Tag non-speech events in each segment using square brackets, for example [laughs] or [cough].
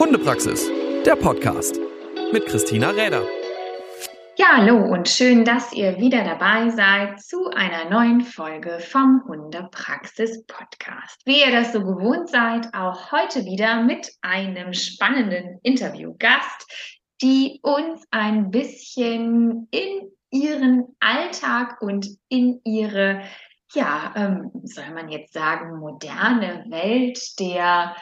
Hundepraxis, der Podcast mit Christina Räder. Ja, hallo und schön, dass ihr wieder dabei seid zu einer neuen Folge vom Hundepraxis Podcast. Wie ihr das so gewohnt seid, auch heute wieder mit einem spannenden Interviewgast, die uns ein bisschen in ihren Alltag und in ihre, ja, ähm, soll man jetzt sagen, moderne Welt der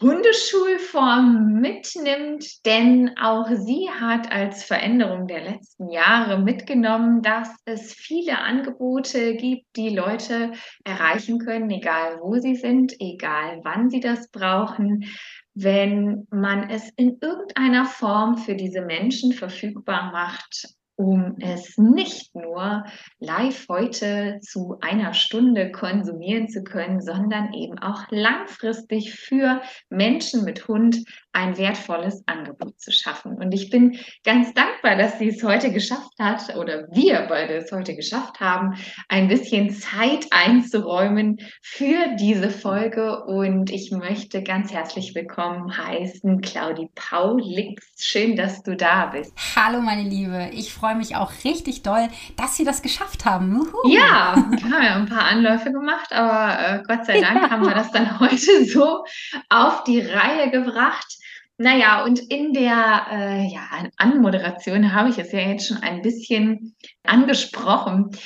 Hundeschulform mitnimmt, denn auch sie hat als Veränderung der letzten Jahre mitgenommen, dass es viele Angebote gibt, die Leute erreichen können, egal wo sie sind, egal wann sie das brauchen, wenn man es in irgendeiner Form für diese Menschen verfügbar macht um es nicht nur live heute zu einer Stunde konsumieren zu können, sondern eben auch langfristig für Menschen mit Hund ein wertvolles Angebot zu schaffen. Und ich bin ganz dankbar, dass sie es heute geschafft hat oder wir beide es heute geschafft haben, ein bisschen Zeit einzuräumen für diese Folge. Und ich möchte ganz herzlich willkommen heißen, Claudi Paulix. Schön, dass du da bist. Hallo, meine Liebe. Ich freue mich auch richtig doll, dass wir das geschafft haben. Uhu. Ja, wir haben ja ein paar Anläufe gemacht, aber äh, Gott sei Dank haben wir das dann [laughs] heute so auf die Reihe gebracht. Naja, und in der äh, ja, Anmoderation habe ich es ja jetzt schon ein bisschen angesprochen.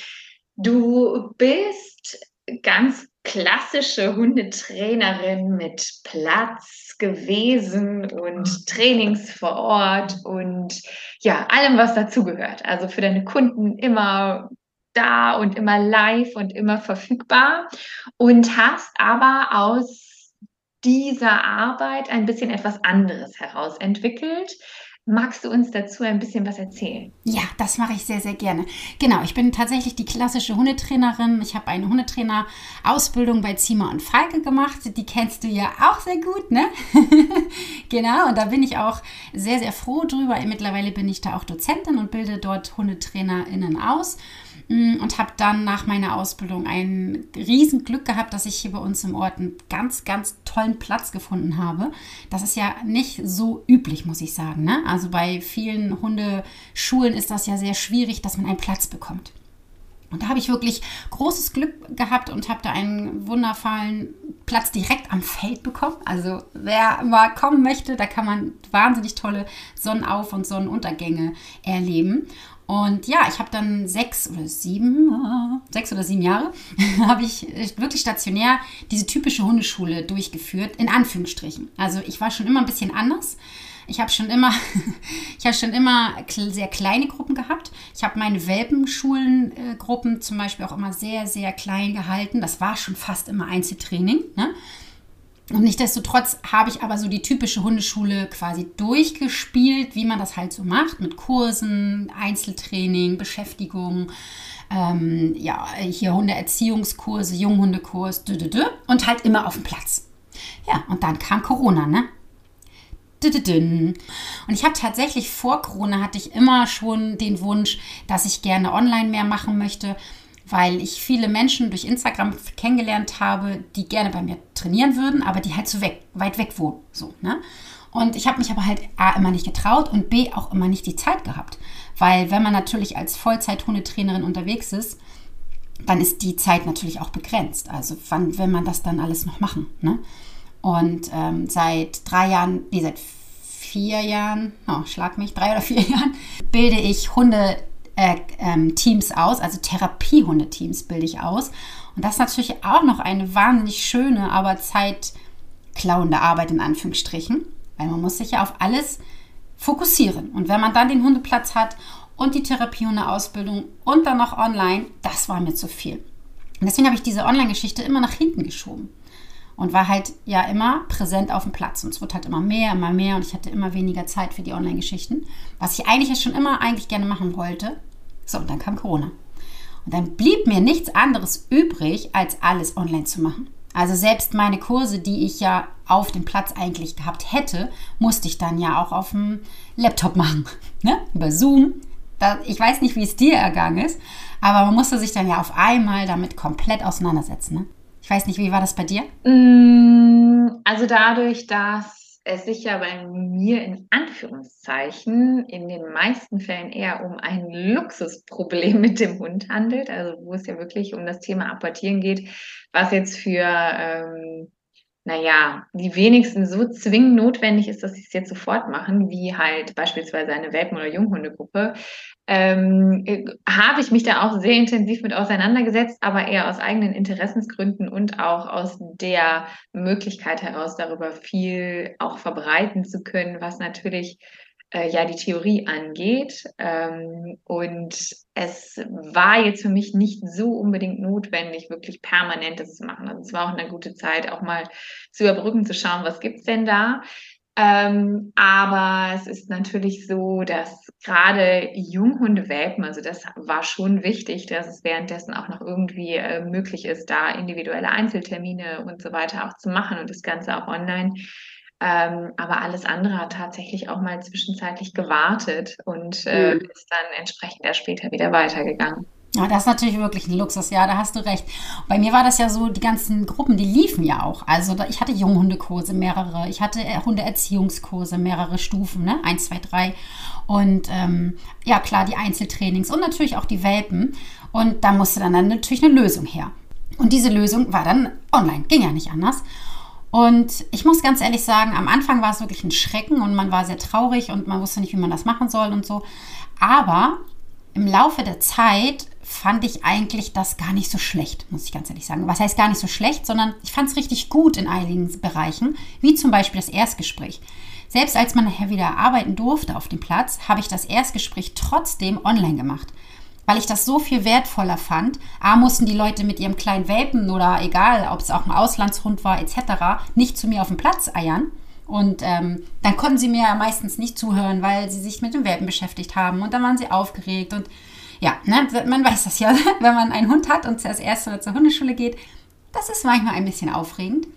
Du bist ganz klassische Hundetrainerin mit Platz gewesen und Trainings vor Ort und ja, allem, was dazugehört. Also für deine Kunden immer da und immer live und immer verfügbar und hast aber aus dieser Arbeit ein bisschen etwas anderes herausentwickelt. Magst du uns dazu ein bisschen was erzählen? Ja, das mache ich sehr, sehr gerne. Genau, ich bin tatsächlich die klassische Hundetrainerin. Ich habe eine Hundetrainer-Ausbildung bei Zima und Falke gemacht. Die kennst du ja auch sehr gut, ne? [laughs] genau, und da bin ich auch sehr, sehr froh drüber. Mittlerweile bin ich da auch Dozentin und bilde dort HundetrainerInnen aus. Und habe dann nach meiner Ausbildung ein Riesenglück gehabt, dass ich hier bei uns im Ort einen ganz, ganz tollen Platz gefunden habe. Das ist ja nicht so üblich, muss ich sagen. Ne? Also bei vielen Hundeschulen ist das ja sehr schwierig, dass man einen Platz bekommt. Und da habe ich wirklich großes Glück gehabt und habe da einen wundervollen Platz direkt am Feld bekommen. Also wer mal kommen möchte, da kann man wahnsinnig tolle Sonnenauf- und Sonnenuntergänge erleben. Und ja, ich habe dann sechs oder sieben, äh, sechs oder sieben Jahre, [laughs] habe ich wirklich stationär diese typische Hundeschule durchgeführt, in Anführungsstrichen. Also ich war schon immer ein bisschen anders. Ich habe schon immer, [laughs] ich habe schon immer sehr kleine Gruppen gehabt. Ich habe meine Welpenschulengruppen zum Beispiel auch immer sehr, sehr klein gehalten. Das war schon fast immer Einzeltraining. Ne? Und nichtsdestotrotz habe ich aber so die typische Hundeschule quasi durchgespielt, wie man das halt so macht, mit Kursen, Einzeltraining, Beschäftigung, ähm, ja, hier Hundeerziehungskurse, Junghundekurs, dü, dü, dü, und halt immer auf dem Platz. Ja, und dann kam Corona, ne? Und ich habe tatsächlich vor Corona hatte ich immer schon den Wunsch, dass ich gerne online mehr machen möchte weil ich viele Menschen durch Instagram kennengelernt habe, die gerne bei mir trainieren würden, aber die halt so weg, weit weg wohnen. So, ne? Und ich habe mich aber halt A immer nicht getraut und B auch immer nicht die Zeit gehabt. Weil wenn man natürlich als Vollzeit-Hundetrainerin unterwegs ist, dann ist die Zeit natürlich auch begrenzt. Also wann will man das dann alles noch machen? Ne? Und ähm, seit drei Jahren, nee, seit vier Jahren, oh, schlag mich, drei oder vier [laughs] Jahren, bilde ich Hunde äh, ähm, Teams aus, also Therapiehundeteams bilde ich aus. Und das ist natürlich auch noch eine wahnsinnig schöne, aber zeitklauende Arbeit in Anführungsstrichen, weil man muss sich ja auf alles fokussieren. Und wenn man dann den Hundeplatz hat und die Therapiehundeausbildung und dann noch online, das war mir zu viel. Und deswegen habe ich diese Online-Geschichte immer nach hinten geschoben und war halt ja immer präsent auf dem Platz. Und es wird halt immer mehr, immer mehr und ich hatte immer weniger Zeit für die Online-Geschichten, was ich eigentlich schon immer eigentlich gerne machen wollte. So, und dann kam Corona. Und dann blieb mir nichts anderes übrig, als alles online zu machen. Also selbst meine Kurse, die ich ja auf dem Platz eigentlich gehabt hätte, musste ich dann ja auch auf dem Laptop machen. [laughs] Ne? Über Zoom. Da, ich weiß nicht, wie es dir ergangen ist, aber man musste sich dann ja auf einmal damit komplett auseinandersetzen. Ne? Ich weiß nicht, wie war das bei dir? Mm, also dadurch, dass es sich ja bei mir in Anführungszeichen in den meisten Fällen eher um ein Luxusproblem [laughs] mit dem Hund handelt, also wo es ja wirklich um das Thema Apportieren geht, was jetzt für ähm, naja, die wenigsten so zwingend notwendig ist, dass sie es jetzt sofort machen, wie halt beispielsweise eine Welpen- oder Junghundegruppe, ähm, äh, habe ich mich da auch sehr intensiv mit auseinandergesetzt, aber eher aus eigenen Interessensgründen und auch aus der Möglichkeit heraus, darüber viel auch verbreiten zu können, was natürlich äh, ja die Theorie angeht. Ähm, und es war jetzt für mich nicht so unbedingt notwendig, wirklich permanent das zu machen. Also es war auch eine gute Zeit, auch mal zu überbrücken, zu schauen, was gibt's denn da. Ähm, aber es ist natürlich so, dass gerade Junghundewelpen, also das war schon wichtig, dass es währenddessen auch noch irgendwie äh, möglich ist, da individuelle Einzeltermine und so weiter auch zu machen und das Ganze auch online. Ähm, aber alles andere hat tatsächlich auch mal zwischenzeitlich gewartet und äh, mhm. ist dann entsprechend erst später wieder weitergegangen. Ja, das ist natürlich wirklich ein Luxus, ja, da hast du recht. Bei mir war das ja so, die ganzen Gruppen, die liefen ja auch. Also ich hatte Junghundekurse, mehrere, ich hatte Hundeerziehungskurse, mehrere Stufen, ne? Eins, zwei, drei. Und ähm, ja, klar, die Einzeltrainings und natürlich auch die Welpen. Und da musste dann, dann natürlich eine Lösung her. Und diese Lösung war dann online, ging ja nicht anders. Und ich muss ganz ehrlich sagen, am Anfang war es wirklich ein Schrecken und man war sehr traurig und man wusste nicht, wie man das machen soll und so. Aber im Laufe der Zeit fand ich eigentlich das gar nicht so schlecht, muss ich ganz ehrlich sagen. Was heißt gar nicht so schlecht, sondern ich fand es richtig gut in einigen Bereichen, wie zum Beispiel das Erstgespräch. Selbst als man nachher wieder arbeiten durfte auf dem Platz, habe ich das Erstgespräch trotzdem online gemacht weil ich das so viel wertvoller fand. A, mussten die Leute mit ihrem kleinen Welpen oder egal, ob es auch ein Auslandshund war etc., nicht zu mir auf den Platz eiern. Und ähm, dann konnten sie mir ja meistens nicht zuhören, weil sie sich mit dem Welpen beschäftigt haben. Und dann waren sie aufgeregt. Und ja, ne, man weiß das ja, [laughs] wenn man einen Hund hat und zuerst erste oder zur Hundeschule geht, das ist manchmal ein bisschen aufregend.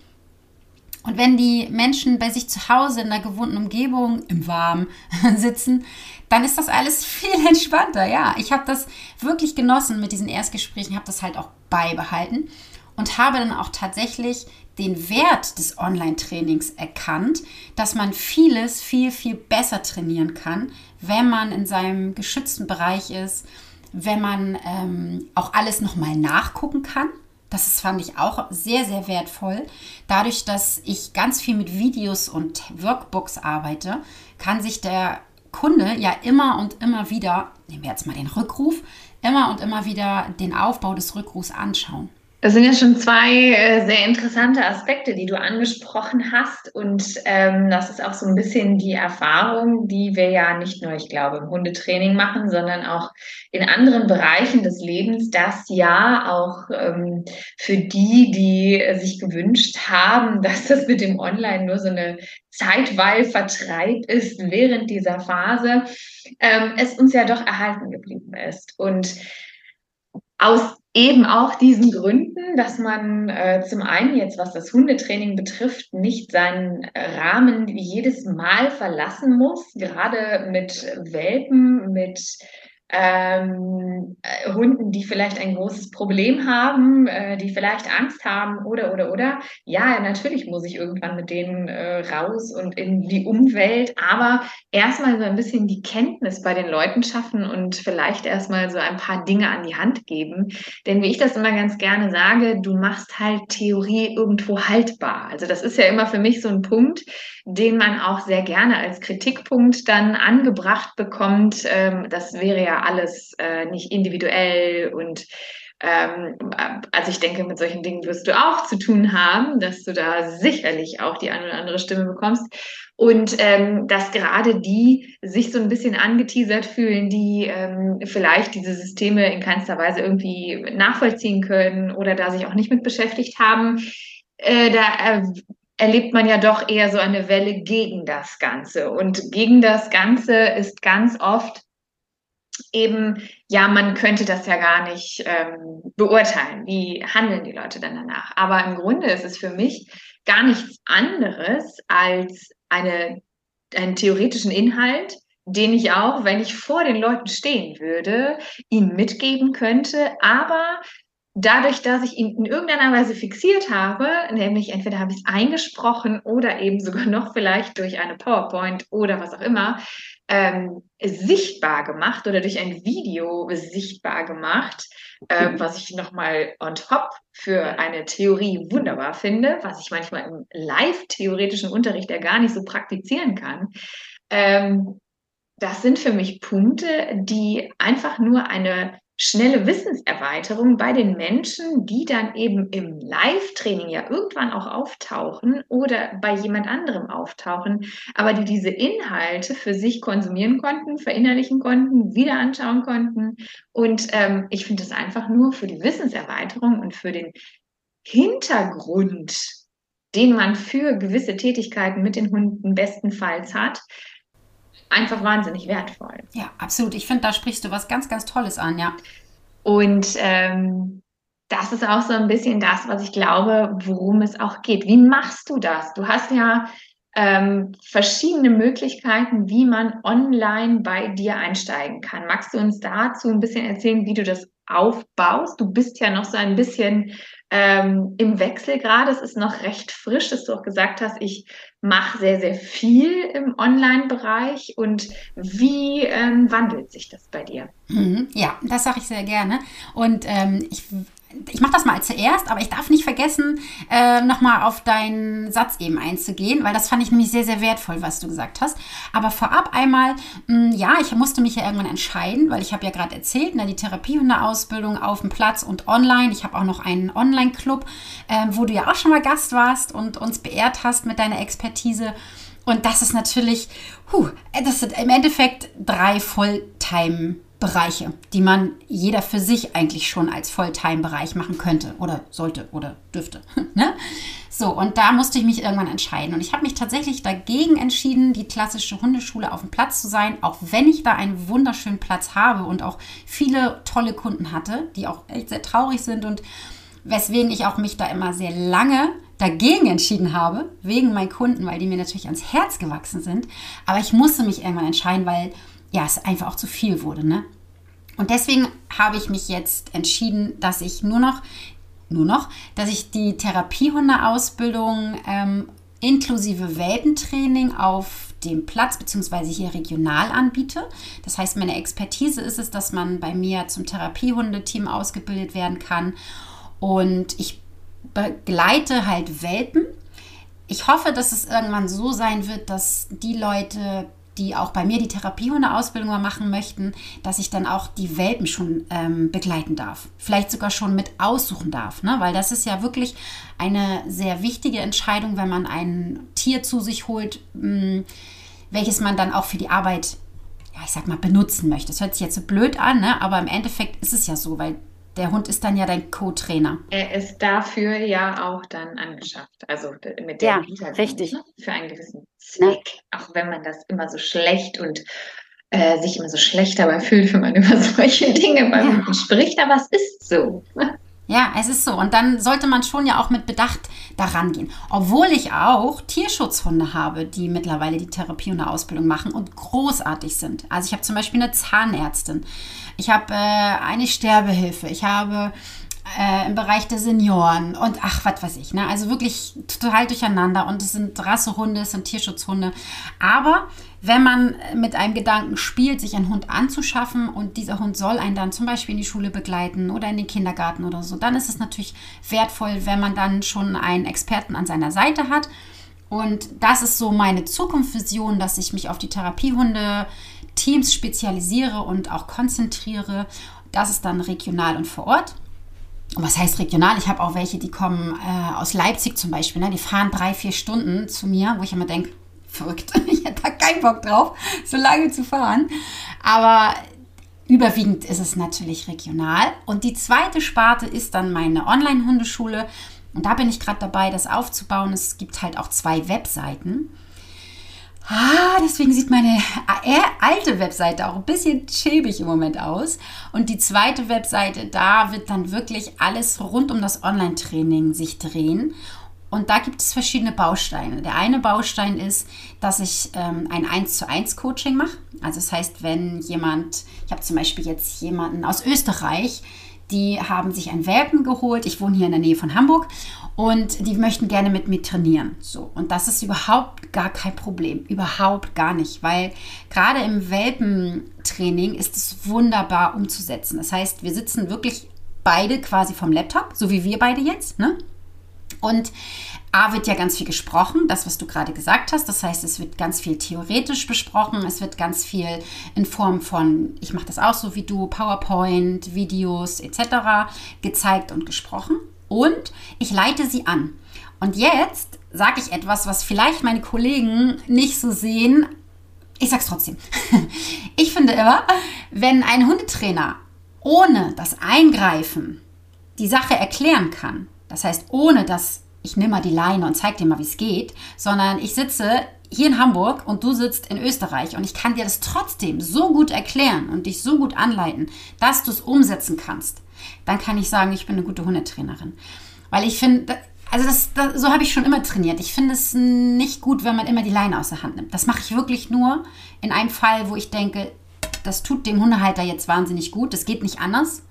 Und wenn die Menschen bei sich zu Hause in der gewohnten Umgebung im Warmen [laughs] sitzen, dann ist das alles [laughs] viel entspannter. Ja, ich habe das wirklich genossen mit diesen Erstgesprächen, habe das halt auch beibehalten und habe dann auch tatsächlich den Wert des Online-Trainings erkannt, dass man vieles viel, viel besser trainieren kann, wenn man in seinem geschützten Bereich ist, wenn man ähm, auch alles nochmal nachgucken kann. Das ist, fand ich auch sehr, sehr wertvoll. Dadurch, dass ich ganz viel mit Videos und Workbooks arbeite, kann sich der Kunde ja immer und immer wieder, nehmen wir jetzt mal den Rückruf, immer und immer wieder den Aufbau des Rückrufs anschauen. Das sind ja schon zwei äh, sehr interessante Aspekte, die du angesprochen hast. Und ähm, das ist auch so ein bisschen die Erfahrung, die wir ja nicht nur, ich glaube, im Hundetraining machen, sondern auch in anderen Bereichen des Lebens, dass ja auch ähm, für die, die sich gewünscht haben, [laughs] dass das mit dem Online nur so eine Zeitweilvertreib ist während dieser Phase, ähm, es uns ja doch erhalten geblieben ist. Und aus eben auch diesen Gründen, dass man äh, zum einen jetzt, was das Hundetraining betrifft, nicht seinen Rahmen jedes Mal verlassen muss, gerade mit Welpen, mit ähm, äh, Hunden, die vielleicht ein großes Problem haben, äh, die vielleicht Angst haben oder oder oder. Ja, natürlich muss ich irgendwann mit denen äh, raus und in die Umwelt, aber erstmal so ein bisschen die Kenntnis bei den Leuten schaffen und vielleicht erstmal so ein paar Dinge an die Hand geben. Denn wie ich das immer ganz gerne sage, du machst halt Theorie irgendwo haltbar. Also das ist ja immer für mich so ein Punkt, den man auch sehr gerne als Kritikpunkt dann angebracht bekommt. Ähm, das wäre ja alles äh, nicht individuell und ähm, also ich denke, mit solchen Dingen wirst du auch zu tun haben, dass du da sicherlich auch die eine oder andere Stimme bekommst. Und ähm, dass gerade die sich so ein bisschen angeteasert fühlen, die ähm, vielleicht diese Systeme in keinster Weise irgendwie nachvollziehen können oder da sich auch nicht mit beschäftigt haben, äh, da äh, erlebt man ja doch eher so eine Welle gegen das Ganze. Und gegen das Ganze ist ganz oft eben, ja, man könnte das ja gar nicht ähm, beurteilen. Wie handeln die Leute dann danach? Aber im Grunde ist es für mich gar nichts anderes als eine, einen theoretischen Inhalt, den ich auch, wenn ich vor den Leuten stehen würde, ihnen mitgeben könnte, aber dadurch, dass ich ihn in irgendeiner Weise fixiert habe, nämlich entweder habe ich es eingesprochen oder eben sogar noch vielleicht durch eine PowerPoint oder was auch immer, ähm, sichtbar gemacht oder durch ein Video sichtbar gemacht, äh, was ich nochmal on top für eine Theorie wunderbar finde, was ich manchmal im live-theoretischen Unterricht ja gar nicht so praktizieren kann. Ähm, das sind für mich Punkte, die einfach nur eine schnelle Wissenserweiterung bei den Menschen, die dann eben im Live-Training ja irgendwann auch auftauchen oder bei jemand anderem auftauchen, aber die diese Inhalte für sich konsumieren konnten, verinnerlichen konnten, wieder anschauen konnten. Und ähm, ich finde es einfach nur für die Wissenserweiterung und für den Hintergrund, den man für gewisse Tätigkeiten mit den Hunden bestenfalls hat, einfach wahnsinnig wertvoll. Ja, absolut. Ich finde, da sprichst du was ganz, ganz Tolles an, ja. Und ähm, das ist auch so ein bisschen das, was ich glaube, worum es auch geht. Wie machst du das? Du hast ja ähm, verschiedene Möglichkeiten, wie man online bei dir einsteigen kann. Magst du uns dazu ein bisschen erzählen, wie du das aufbaust? Du bist ja noch so ein bisschen ähm, im Wechsel gerade. Es ist noch recht frisch, dass du auch gesagt hast, ich mache sehr, sehr viel im Online-Bereich. Und wie ähm, wandelt sich das bei dir? Mhm, ja, das sage ich sehr gerne. Und ähm, ich ich mache das mal zuerst, aber ich darf nicht vergessen, äh, nochmal auf deinen Satz eben einzugehen, weil das fand ich nämlich sehr, sehr wertvoll, was du gesagt hast. Aber vorab einmal, mh, hm, ja, ich musste mich ja irgendwann entscheiden, weil ich habe ja gerade erzählt, ne, die Therapiehunde-Ausbildung auf dem Platz und online. Ich habe auch noch einen Online-Club, äh, wo du ja auch schon mal Gast warst und uns beehrt hast mit deiner Expertise. Und das ist natürlich, huh, das sind im Endeffekt drei Volltime- Bereiche, die man jeder für sich eigentlich schon als Volltime-Bereich machen könnte oder sollte oder dürfte. [laughs] ne? So, und da musste ich mich irgendwann entscheiden. Und ich habe mich tatsächlich dagegen entschieden, die klassische Hundeschule auf dem Platz zu sein, auch wenn ich da einen wunderschönen Platz habe und auch viele tolle Kunden hatte, die auch echt sehr traurig sind und weswegen ich auch mich da immer sehr lange dagegen entschieden habe, wegen meinen Kunden, weil die mir natürlich ans Herz gewachsen sind. Aber ich musste mich irgendwann entscheiden, weil ja, es einfach auch zu viel wurde. Ne? Und deswegen habe ich mich jetzt entschieden, dass ich nur noch, nur noch, dass ich die Therapiehundeausbildung ähm, inklusive Welpentraining auf dem Platz beziehungsweise hier regional anbiete. Das heißt, meine Expertise ist es, dass man bei mir zum Therapiehundeteam ausgebildet werden kann und ich begleite halt Welpen. Ich hoffe, dass es irgendwann so sein wird, dass die Leute die auch bei mir die Therapiehunde-Ausbildung machen möchten, dass ich dann auch die Welpen schon ähm, begleiten darf. Vielleicht sogar schon mit aussuchen darf, ne? weil das ist ja wirklich eine sehr wichtige Entscheidung, wenn man ein Tier zu sich holt, mh, hm, welches man dann auch für die Arbeit ja, ich sag mal, benutzen möchte. Das hört sich jetzt so blöd an, ne? aber im Endeffekt ist es ja so, weil der Hund ist dann ja dein Co-Trainer. Er ist dafür ja auch dann angeschafft. Also mit der ja, richtig. Ne? Für einen gewissen Zweck. Ja. Auch wenn man das immer so schlecht und äh, sich immer so schlecht dabei fühlt, wenn man [laughs] über solche Dinge beim ja. Hunden spricht. Aber es ist so. Ja, es ist so. Und dann sollte man schon ja auch mit Bedacht daran gehen. Obwohl ich auch Tierschutzhunde habe, die mittlerweile die Therapie und eine Ausbildung machen und großartig sind. Also ich habe zum Beispiel eine Zahnärztin. Ich habe äh, eine Sterbehilfe. Ich habe äh, im Bereich der Senioren und ach, was weiß ich. Ne? Also wirklich total durcheinander. Und es sind Rassehunde, es sind Tierschutzhunde. Aber wenn man mit einem Gedanken spielt, sich einen Hund anzuschaffen und dieser Hund soll einen dann zum Beispiel in die Schule begleiten oder in den Kindergarten oder so, dann ist es natürlich wertvoll, wenn man dann schon einen Experten an seiner Seite hat. Und das ist so meine Zukunftsvision, dass ich mich auf die Therapiehunde-Teams spezialisiere und auch konzentriere. Das ist dann regional und vor Ort. Und was heißt regional? Ich habe auch welche, die kommen äh, aus Leipzig zum Beispiel. Ne? Die fahren drei, vier Stunden zu mir, wo ich immer denke, [laughs] verrückt. [laughs] Ich hätte da keinen Bock drauf, so lange zu fahren. Aber überwiegend ist es natürlich regional. Und die zweite Sparte ist dann meine Online-Hundeschule. Und da bin ich gerade dabei, das aufzubauen. Es gibt halt auch zwei Webseiten. Ah, deswegen sieht meine äh, alte Webseite auch ein bisschen schäbig im Moment aus. Und die zweite Webseite, da wird dann wirklich alles rund um das Online-Training sich drehen. Und da gibt es verschiedene Bausteine. Der eine Baustein ist, dass ich ähm, ein 1 zu 1 Coaching mache. Also das heißt, wenn jemand, ich habe zum Beispiel jetzt jemanden aus Österreich, die haben sich ein Welpen geholt. Ich wohne hier in der Nähe von Hamburg und die möchten gerne mit mir trainieren. So, und das ist überhaupt gar kein Problem. Überhaupt gar nicht, weil gerade im Welpentraining ist es wunderbar umzusetzen. Das heißt, wir sitzen wirklich beide quasi vom Laptop, so wie wir beide jetzt, ne? Und A wird ja ganz viel gesprochen, das, was du gerade gesagt hast. Das heißt, es wird ganz viel theoretisch besprochen. Es wird ganz viel in Form von, ich mache das auch so wie du, PowerPoint, Videos etc. gezeigt und gesprochen. Und ich leite sie an. Und jetzt sage ich etwas, was vielleicht meine Kollegen nicht so sehen. Ich sage es trotzdem. [laughs] Ich finde immer, wenn ein Hundetrainer ohne das Eingreifen die Sache erklären kann, das heißt, ohne dass ich nehme mal die Leine und zeige dir mal, wie es geht, sondern ich sitze hier in Hamburg und du sitzt in Österreich und ich kann dir das trotzdem so gut erklären und dich so gut anleiten, dass du es umsetzen kannst, dann kann ich sagen, ich bin eine gute Hundetrainerin. Weil ich finde, also das, das, so habe ich schon immer trainiert. Ich finde es nicht gut, wenn man immer die Leine aus der Hand nimmt. Das mache ich wirklich nur in einem Fall, wo ich denke, das tut dem Hundehalter jetzt wahnsinnig gut, das geht nicht anders.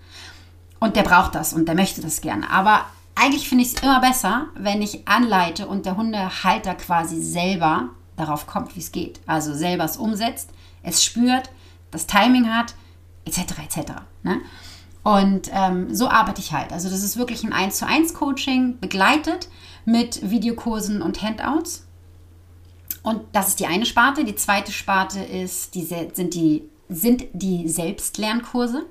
Und der braucht das und der möchte das gerne. Aber eigentlich finde ich es immer besser, wenn ich anleite und der Hundehalter quasi selber darauf kommt, wie es geht. Also selber es umsetzt, es spürt, das Timing hat, etc. etc. Ne? Und ähm, so arbeite ich halt. Also das ist wirklich ein 1 zu 1 Coaching, begleitet mit Videokursen und Handouts. Und das ist die eine Sparte. Die zweite Sparte ist, die, sind, die, sind die Selbstlernkurse.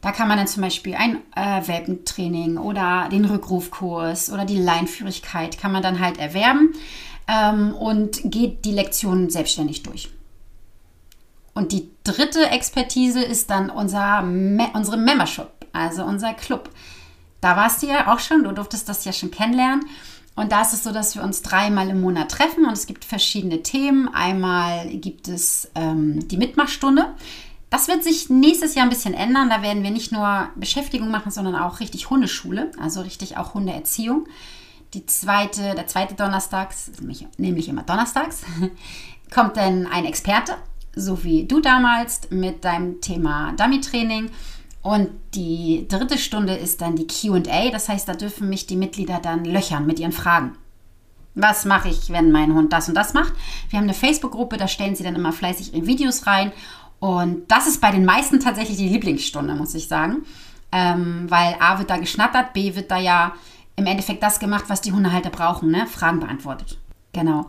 Da kann man dann zum Beispiel ein äh, Welpentraining oder den Rückrufkurs oder die Leinführigkeit kann man dann halt erwerben ähm, und geht die Lektionen selbstständig durch. Und die dritte Expertise ist dann unser Me unsere Membership, also unser Club. Da warst du ja auch schon, du durftest das ja schon kennenlernen. Und da ist es so, dass wir uns dreimal im Monat treffen und es gibt verschiedene Themen. Einmal gibt es ähm, die Mitmachstunde. Das wird sich nächstes Jahr ein bisschen ändern. Da werden wir nicht nur Beschäftigung machen, sondern auch richtig Hundeschule, also richtig auch Hundeerziehung. Die zweite, der zweite Donnerstag, nämlich immer donnerstags, [laughs] kommt dann ein Experte, so wie du damals mit deinem Thema Dummy-Training. Und die dritte Stunde ist dann die QA. Das heißt, da dürfen mich die Mitglieder dann löchern mit ihren Fragen. Was mache ich, wenn mein Hund das und das macht? Wir haben eine Facebook-Gruppe, da stellen sie dann immer fleißig ihre Videos rein und das ist bei den meisten tatsächlich die Lieblingsstunde, muss ich sagen. Ähm, weil A wird da geschnattert, B wird da ja im Endeffekt das gemacht, was die Hundehalter brauchen, ne? Fragen beantwortet. Genau.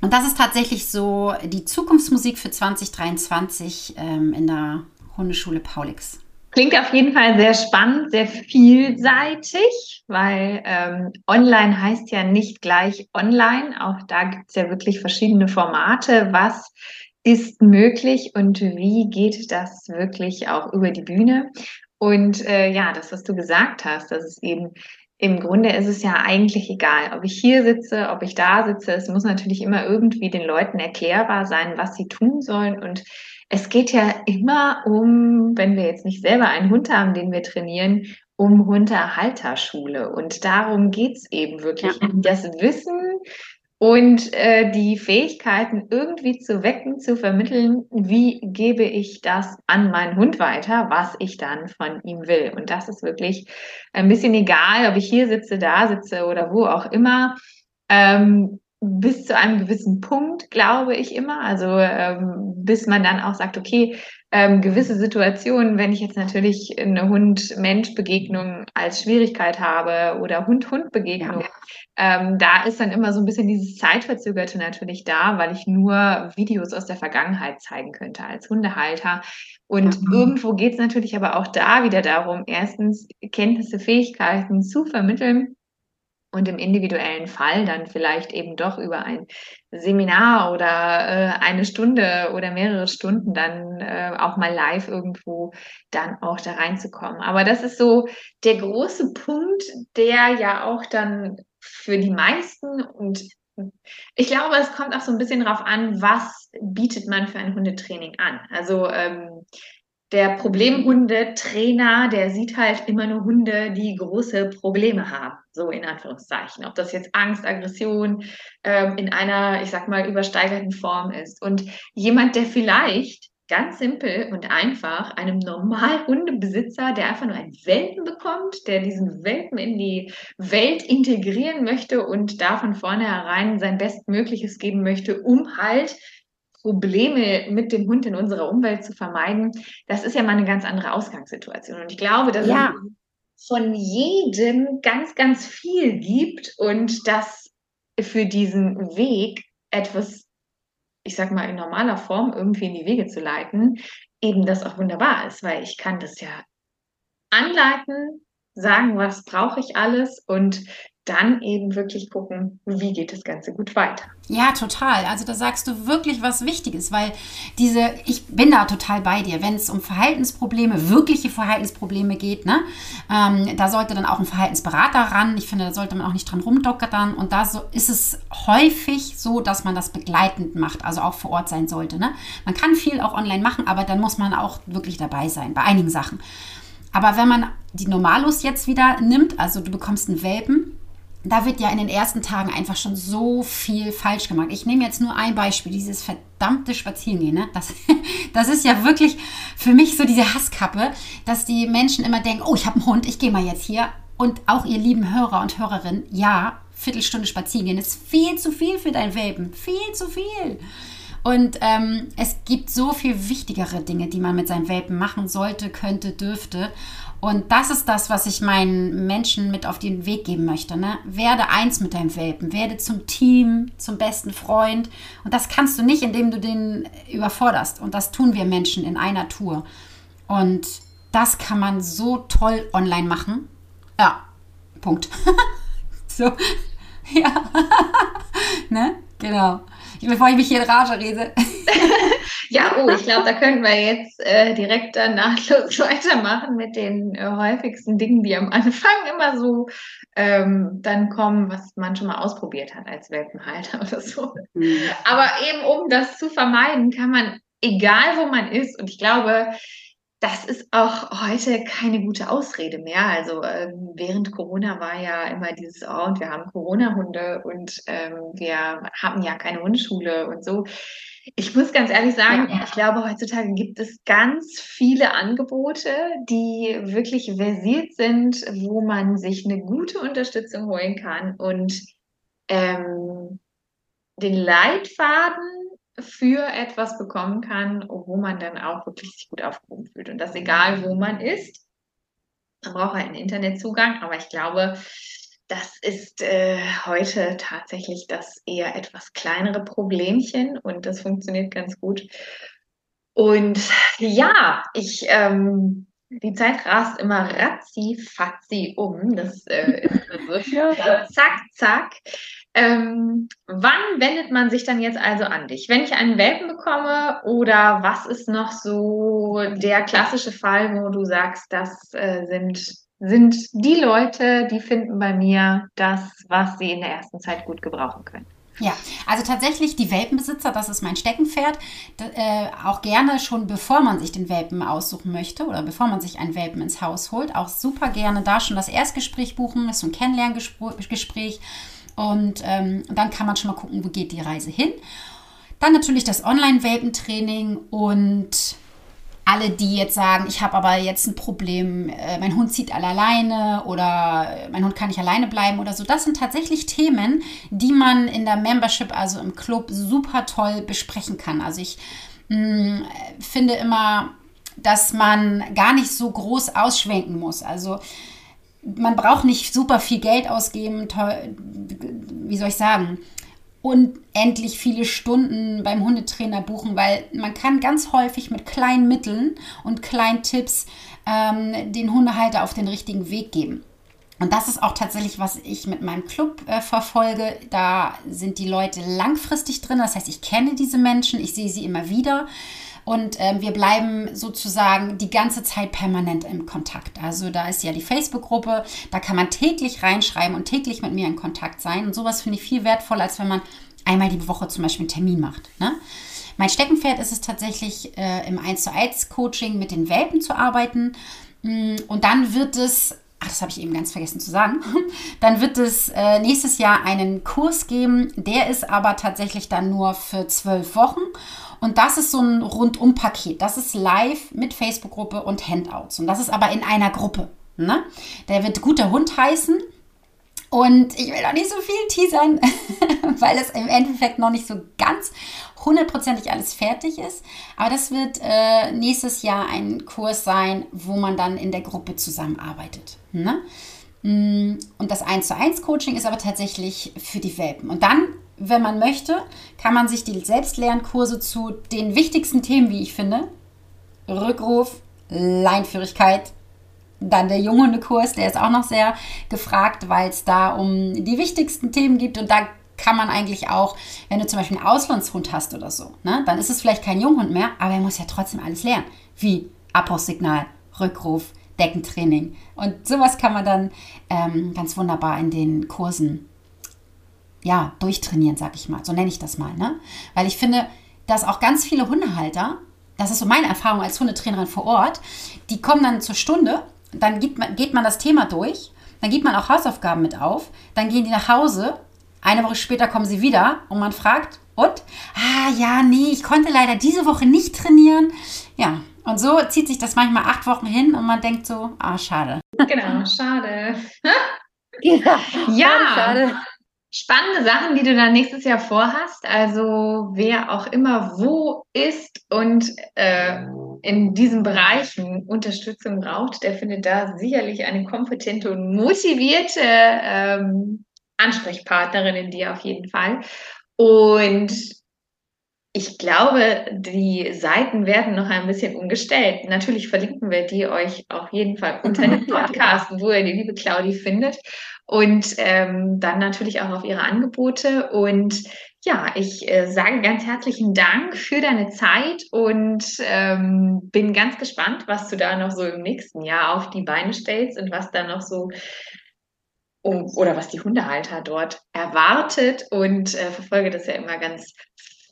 Und das ist tatsächlich so die Zukunftsmusik für 2023 ähm, in der Hundeschule Paulix. Klingt auf jeden Fall sehr spannend, sehr vielseitig, weil ähm, online heißt ja nicht gleich online. Auch da gibt es ja wirklich verschiedene Formate, was ist möglich und wie geht das wirklich auch über die Bühne? Und äh, ja, das, was du gesagt hast, dass es eben im Grunde ist es ja eigentlich egal, ob ich hier sitze, ob ich da sitze. Es muss natürlich immer irgendwie den Leuten erklärbar sein, was sie tun sollen. Und es geht ja immer um, wenn wir jetzt nicht selber einen Hund haben, den wir trainieren, um Hundehalterschule. Und darum geht's eben wirklich. Ja. Das Wissen und äh, die Fähigkeiten irgendwie zu wecken, zu vermitteln, wie gebe ich das an meinen Hund weiter, was ich dann von ihm will. Und das ist wirklich ein bisschen egal, ob ich hier sitze, da sitze oder wo auch immer. Ähm, bis zu einem gewissen Punkt, glaube ich immer. Also ähm, bis man dann auch sagt, okay, ähm, gewisse Situationen, wenn ich jetzt natürlich eine Hund-Mensch-Begegnung als Schwierigkeit habe oder Hund-Hund-Begegnung, ja. ähm, da ist dann immer so ein bisschen dieses Zeitverzögerte natürlich da, weil ich nur Videos aus der Vergangenheit zeigen könnte als Hundehalter. Und mhm. irgendwo geht es natürlich aber auch da wieder darum, erstens Kenntnisse, Fähigkeiten zu vermitteln und im individuellen Fall dann vielleicht eben doch über ein Seminar oder äh, eine Stunde oder mehrere Stunden dann äh, auch mal live irgendwo dann auch da reinzukommen. Aber das ist so der große Punkt, der ja auch dann für die meisten und ich glaube, es kommt auch so ein bisschen darauf an, was bietet man für ein Hundetraining an. Also ähm, der Problemhundetrainer, der sieht halt immer nur Hunde, die große Probleme haben, so in Anführungszeichen. Ob das jetzt Angst, Aggression ähm, in einer, ich sag mal, übersteigerten Form ist. Und jemand, der vielleicht ganz simpel und einfach einem normalen Hundebesitzer, der einfach nur einen Welpen bekommt, der diesen Welpen in die Welt integrieren möchte und da von vornherein sein Bestmögliches geben möchte, um halt Probleme mit dem Hund in unserer Umwelt zu vermeiden, das ist ja mal eine ganz andere Ausgangssituation. Und ich glaube, dass ja. es von jedem ganz, ganz viel gibt und dass für diesen Weg etwas, ich sag mal, in normaler Form irgendwie in die Wege zu leiten, eben das auch wunderbar ist, weil ich kann das ja anleiten, sagen, was brauche ich alles und dann eben wirklich gucken, wie geht das Ganze gut weiter. Ja, total. Also da sagst du wirklich was Wichtiges, weil diese, ich bin da total bei dir, wenn es um Verhaltensprobleme, wirkliche Verhaltensprobleme geht, ne, ähm, da sollte dann auch ein Verhaltensberater ran. Ich finde, da sollte man auch nicht dran rumdockern. Und da so ist es häufig so, dass man das begleitend macht, also auch vor Ort sein sollte. Ne? Man kann viel auch online machen, aber dann muss man auch wirklich dabei sein, bei einigen Sachen. Aber wenn man die Normalos jetzt wieder nimmt, also du bekommst einen Welpen, da wird ja in den ersten Tagen einfach schon so viel falsch gemacht. Ich nehme jetzt nur ein Beispiel, dieses verdammte Spazierengehen. Ne? Das, [laughs] das ist ja wirklich für mich so diese Hasskappe, dass die Menschen immer denken, oh, ich habe einen Hund, ich gehe mal jetzt hier. Und auch ihr lieben Hörer und Hörerinnen, ja, Viertelstunde spazieren gehen ist viel zu viel für dein Welpen. Viel zu viel. Und ähm, es gibt so viel wichtigere Dinge, die man mit seinem Welpen machen sollte, könnte, dürfte. Und das ist das, was ich meinen Menschen mit auf den Weg geben möchte. Ne? Werde eins mit deinem Welpen, werde zum Team, zum besten Freund. Und das kannst du nicht, indem du den überforderst. Und das tun wir Menschen in einer Tour. Und das kann man so toll online machen. Ja, Punkt. [laughs] so, [laughs] ja, [laughs] ne? Genau bevor ich mich hier in Rage rede. Ja, oh, ich glaube, da können wir jetzt äh, direkt dann nahtlos [laughs] weitermachen mit den äh, häufigsten Dingen, die am Anfang immer so ähm, dann kommen, was man schon mal ausprobiert hat als Welpenhalter [laughs] oder so. Mhm. Aber eben, um das zu vermeiden, kann man, egal wo man ist, und ich glaube, das ist auch heute keine gute Ausrede mehr. Also ähm, während Corona war ja immer dieses, oh, und wir haben Corona-Hunde und ähm, wir haben ja keine Hundeschule und so. Ich muss ganz ehrlich sagen, ja. ich glaube, heutzutage gibt es ganz viele Angebote, die wirklich versiert sind, wo man sich eine gute Unterstützung holen kann und ähm, den Leitfaden für etwas bekommen kann, wo man dann auch wirklich sich gut aufgehoben fühlt. Und das egal, wo man ist. Man braucht halt einen Internetzugang, aber ich glaube, das ist äh, heute tatsächlich das eher etwas kleinere Problemchen und das funktioniert ganz gut. Und ja, ich, ähm, die Zeit rast immer ratzi fatzi um. Das äh, ist [laughs] also ja. zack, zack. Ähm, wann wendet man sich dann jetzt also an dich? Wenn ich einen Welpen bekomme oder was ist noch so der klassische Fall, wo du sagst, das äh, sind, sind die Leute, die finden bei mir das, was sie in der ersten Zeit gut gebrauchen können? Ja, also tatsächlich die Welpenbesitzer, das ist mein Steckenpferd, äh, auch gerne schon bevor man sich den Welpen aussuchen möchte oder bevor man sich einen Welpen ins Haus holt, auch super gerne da schon das Erstgespräch buchen, das ist so ein Kennenlerngespräch und ähm, dann kann man schon mal gucken, wo geht die Reise hin. Dann natürlich das Online-Welpentraining und alle, die jetzt sagen, ich habe aber jetzt ein Problem, äh, mein Hund zieht alle alleine oder mein Hund kann nicht alleine bleiben oder so, das sind tatsächlich Themen, die man in der Membership, also im Club, super toll besprechen kann. Also ich mh, mm, finde immer, dass man gar nicht so groß ausschwenken muss. Also man braucht nicht super viel Geld ausgeben, wie soll ich sagen, unendlich viele Stunden beim Hundetrainer buchen, weil man kann ganz häufig mit kleinen Mitteln und kleinen Tipps ähm, den Hundehalter auf den richtigen Weg geben. Und das ist auch tatsächlich, was ich mit meinem Club äh, verfolge. Da sind die Leute langfristig drin. Das heißt, ich kenne diese Menschen, ich sehe sie immer wieder. Und äh, wir bleiben sozusagen die ganze Zeit permanent im Kontakt. Also da ist ja die Facebook-Gruppe, da kann man täglich reinschreiben und täglich mit mir in Kontakt sein. Und sowas finde ich viel wertvoller, als wenn man einmal die Woche zum Beispiel einen Termin macht. Ne? Mein Steckenpferd ist es tatsächlich, äh, im 1 zu 1 Coaching mit den Welpen zu arbeiten. Mm, und dann wird es ach, das habe ich eben ganz vergessen zu sagen, [laughs] dann wird es äh, nächstes Jahr einen Kurs geben. Der ist aber tatsächlich dann nur für zwölf Wochen. Und das ist so ein Rundum-Paket. Das ist live mit Facebook-Gruppe und Handouts. Und das ist aber in einer Gruppe. Ne? Der wird guter Hund heißen. Und ich will auch nicht so viel teasern, [laughs] weil es im Endeffekt noch nicht so ganz hundertprozentig alles fertig ist. Aber das wird äh, nächstes Jahr ein Kurs sein, wo man dann in der Gruppe zusammenarbeitet. Ne? Mm, und das 1 zu 1 Coaching ist aber tatsächlich für die Welpen. Und dann, wenn man möchte, kann man sich die Selbstlernkurse zu den wichtigsten Themen, wie ich finde, Rückruf, Leinführigkeit, dann der Junghundekurs, der ist auch noch sehr gefragt, weil es da um die wichtigsten Themen geht und da kann man eigentlich auch, wenn du zum Beispiel einen Auslandshund hast oder so, ne, dann ist es vielleicht kein Junghund mehr, aber er muss ja trotzdem alles lernen, wie Abhaussignal, Rückruf, Deckentraining. Und sowas kann man dann ähm, ganz wunderbar in den Kursen ja durchtrainieren, sag ich mal, so nenne ich das mal, ne, weil ich finde, dass auch ganz viele Hundehalter das ist so meine Erfahrung als Hundetrainerin vor Ort. Die kommen dann zur Stunde dann geht man, geht man das Thema durch, dann gibt man auch Hausaufgaben mit auf, dann gehen die nach Hause, eine Woche später kommen sie wieder und man fragt, und? Ah, ja, nee, ich konnte leider diese Woche nicht trainieren. Ja, und so zieht sich das manchmal acht Wochen hin und man denkt so, ah, schade. Genau, schade. [laughs] ja, ja. Schade spannende Sachen, die du dann nächstes Jahr vorhast. Also wer auch immer wo ist und äh, in diesen Bereichen Unterstützung braucht, der findet da sicherlich eine kompetente und motivierte ähm, Ansprechpartnerin in dir auf jeden Fall. Und ich glaube, die Seiten werden noch ein bisschen umgestellt. Natürlich verlinken wir die euch auf jeden Fall unter dem [laughs] Podcast, wo ihr die liebe Claudi findet und ähm, dann natürlich auch auf ihre Angebote. Und ja, ich äh, sage ganz herzlichen Dank für deine Zeit und ähm, bin ganz gespannt, was du da noch so im nächsten Jahr auf die Beine stellst und was da noch so um, oder was die Hundehalter dort erwartet und äh, verfolge das ja immer ganz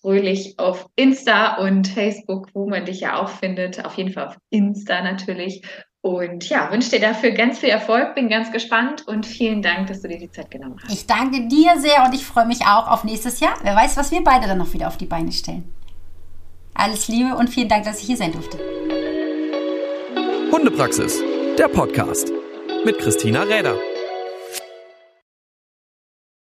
fröhlich auf Insta und Facebook, wo man dich ja auch findet. Auf jeden Fall auf Insta natürlich. Und ja, wünsche dir dafür ganz viel Erfolg, bin ganz gespannt und vielen Dank, dass du dir die Zeit genommen hast. Ich danke dir sehr und ich freue mich auch auf nächstes Jahr. Wer weiß, was wir beide dann noch wieder auf die Beine stellen. Alles Liebe und vielen Dank, dass ich hier sein durfte. Hundepraxis, der Podcast mit Christina Räder.